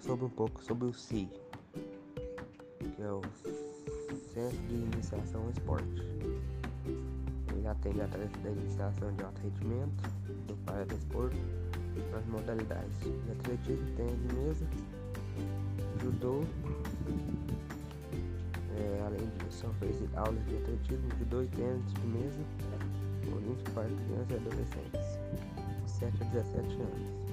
sobre um pouco sobre o CI, que é o Centro de Iniciação ao Esporte. Ele atende através da iniciação de alto rendimento, do paradesporto, nas modalidades de atletismo, tênis de mesa, judô. É, além disso, oferece aulas de atletismo, de dois tênis de mesa olímpico para crianças e adolescentes, 7 a 17 anos.